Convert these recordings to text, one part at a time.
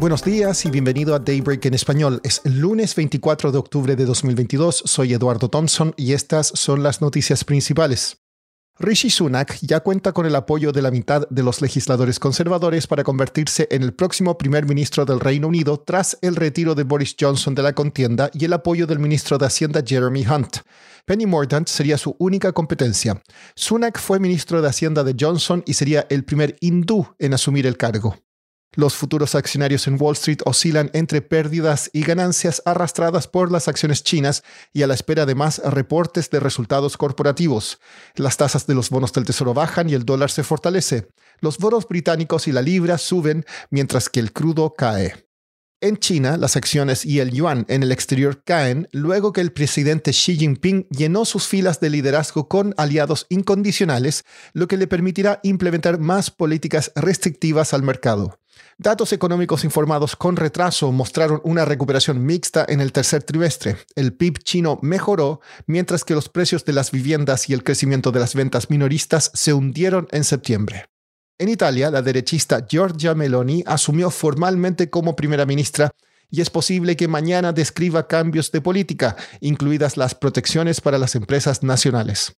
Buenos días y bienvenido a Daybreak en español. Es el lunes 24 de octubre de 2022. Soy Eduardo Thompson y estas son las noticias principales. Rishi Sunak ya cuenta con el apoyo de la mitad de los legisladores conservadores para convertirse en el próximo primer ministro del Reino Unido tras el retiro de Boris Johnson de la contienda y el apoyo del ministro de Hacienda Jeremy Hunt. Penny Mordaunt sería su única competencia. Sunak fue ministro de Hacienda de Johnson y sería el primer hindú en asumir el cargo. Los futuros accionarios en Wall Street oscilan entre pérdidas y ganancias arrastradas por las acciones chinas y a la espera de más reportes de resultados corporativos. Las tasas de los bonos del Tesoro bajan y el dólar se fortalece. Los bonos británicos y la libra suben mientras que el crudo cae. En China, las acciones y el yuan en el exterior caen luego que el presidente Xi Jinping llenó sus filas de liderazgo con aliados incondicionales, lo que le permitirá implementar más políticas restrictivas al mercado. Datos económicos informados con retraso mostraron una recuperación mixta en el tercer trimestre. El PIB chino mejoró, mientras que los precios de las viviendas y el crecimiento de las ventas minoristas se hundieron en septiembre. En Italia, la derechista Giorgia Meloni asumió formalmente como primera ministra y es posible que mañana describa cambios de política, incluidas las protecciones para las empresas nacionales.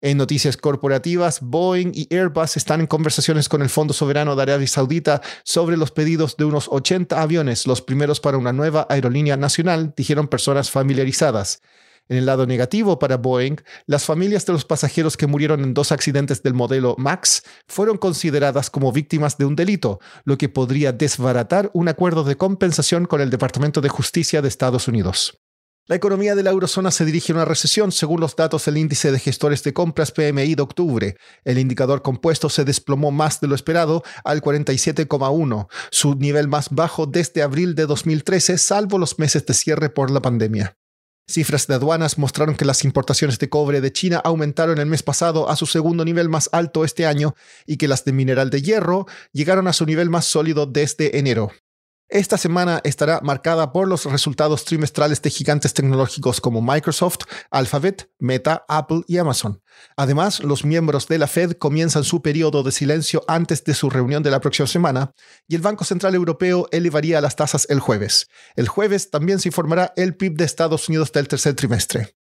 En noticias corporativas, Boeing y Airbus están en conversaciones con el Fondo Soberano de Arabia Saudita sobre los pedidos de unos 80 aviones, los primeros para una nueva aerolínea nacional, dijeron personas familiarizadas. En el lado negativo para Boeing, las familias de los pasajeros que murieron en dos accidentes del modelo MAX fueron consideradas como víctimas de un delito, lo que podría desbaratar un acuerdo de compensación con el Departamento de Justicia de Estados Unidos. La economía de la eurozona se dirige a una recesión según los datos del índice de gestores de compras PMI de octubre. El indicador compuesto se desplomó más de lo esperado al 47,1, su nivel más bajo desde abril de 2013, salvo los meses de cierre por la pandemia. Cifras de aduanas mostraron que las importaciones de cobre de China aumentaron el mes pasado a su segundo nivel más alto este año y que las de mineral de hierro llegaron a su nivel más sólido desde enero. Esta semana estará marcada por los resultados trimestrales de gigantes tecnológicos como Microsoft, Alphabet, Meta, Apple y Amazon. Además, los miembros de la Fed comienzan su periodo de silencio antes de su reunión de la próxima semana y el Banco Central Europeo elevaría las tasas el jueves. El jueves también se informará el PIB de Estados Unidos del tercer trimestre.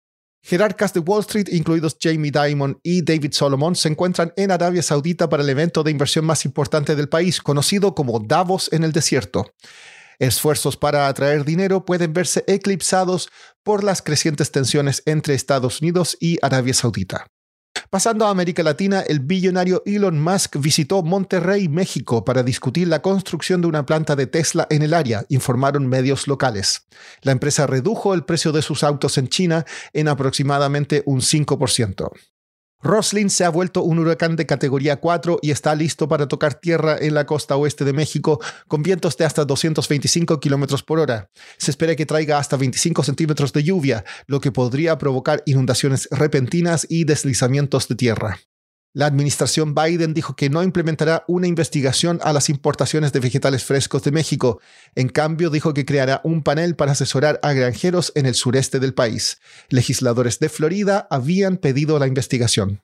Jerarcas de Wall Street, incluidos Jamie Dimon y David Solomon, se encuentran en Arabia Saudita para el evento de inversión más importante del país, conocido como Davos en el desierto. Esfuerzos para atraer dinero pueden verse eclipsados por las crecientes tensiones entre Estados Unidos y Arabia Saudita. Pasando a América Latina, el billonario Elon Musk visitó Monterrey, México, para discutir la construcción de una planta de Tesla en el área, informaron medios locales. La empresa redujo el precio de sus autos en China en aproximadamente un 5%. Roslin se ha vuelto un huracán de categoría 4 y está listo para tocar tierra en la costa oeste de México con vientos de hasta 225 kilómetros por hora. Se espera que traiga hasta 25 centímetros de lluvia, lo que podría provocar inundaciones repentinas y deslizamientos de tierra. La administración Biden dijo que no implementará una investigación a las importaciones de vegetales frescos de México. En cambio, dijo que creará un panel para asesorar a granjeros en el sureste del país. Legisladores de Florida habían pedido la investigación.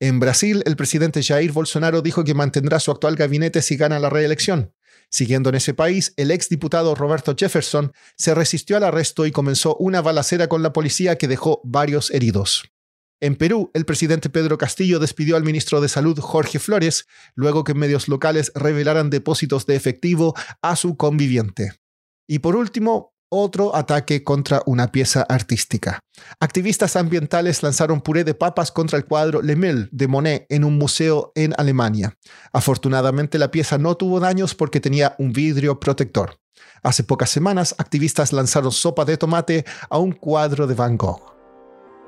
En Brasil, el presidente Jair Bolsonaro dijo que mantendrá su actual gabinete si gana la reelección. Siguiendo en ese país, el exdiputado Roberto Jefferson se resistió al arresto y comenzó una balacera con la policía que dejó varios heridos. En Perú, el presidente Pedro Castillo despidió al ministro de Salud Jorge Flores luego que medios locales revelaran depósitos de efectivo a su conviviente. Y por último, otro ataque contra una pieza artística. Activistas ambientales lanzaron puré de papas contra el cuadro Le Mille de Monet en un museo en Alemania. Afortunadamente la pieza no tuvo daños porque tenía un vidrio protector. Hace pocas semanas, activistas lanzaron sopa de tomate a un cuadro de Van Gogh.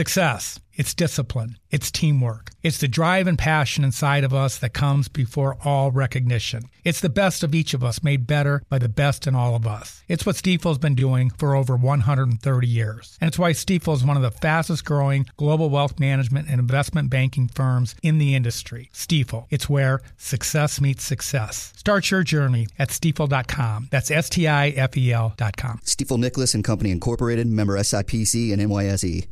Success. It's discipline. It's teamwork. It's the drive and passion inside of us that comes before all recognition. It's the best of each of us made better by the best in all of us. It's what Stifel's been doing for over 130 years. And it's why Stifel is one of the fastest growing global wealth management and investment banking firms in the industry. Stifel. It's where success meets success. Start your journey at stifel.com. That's S T I F E L.com. Stifel Nicholas and Company Incorporated, member SIPC and NYSE.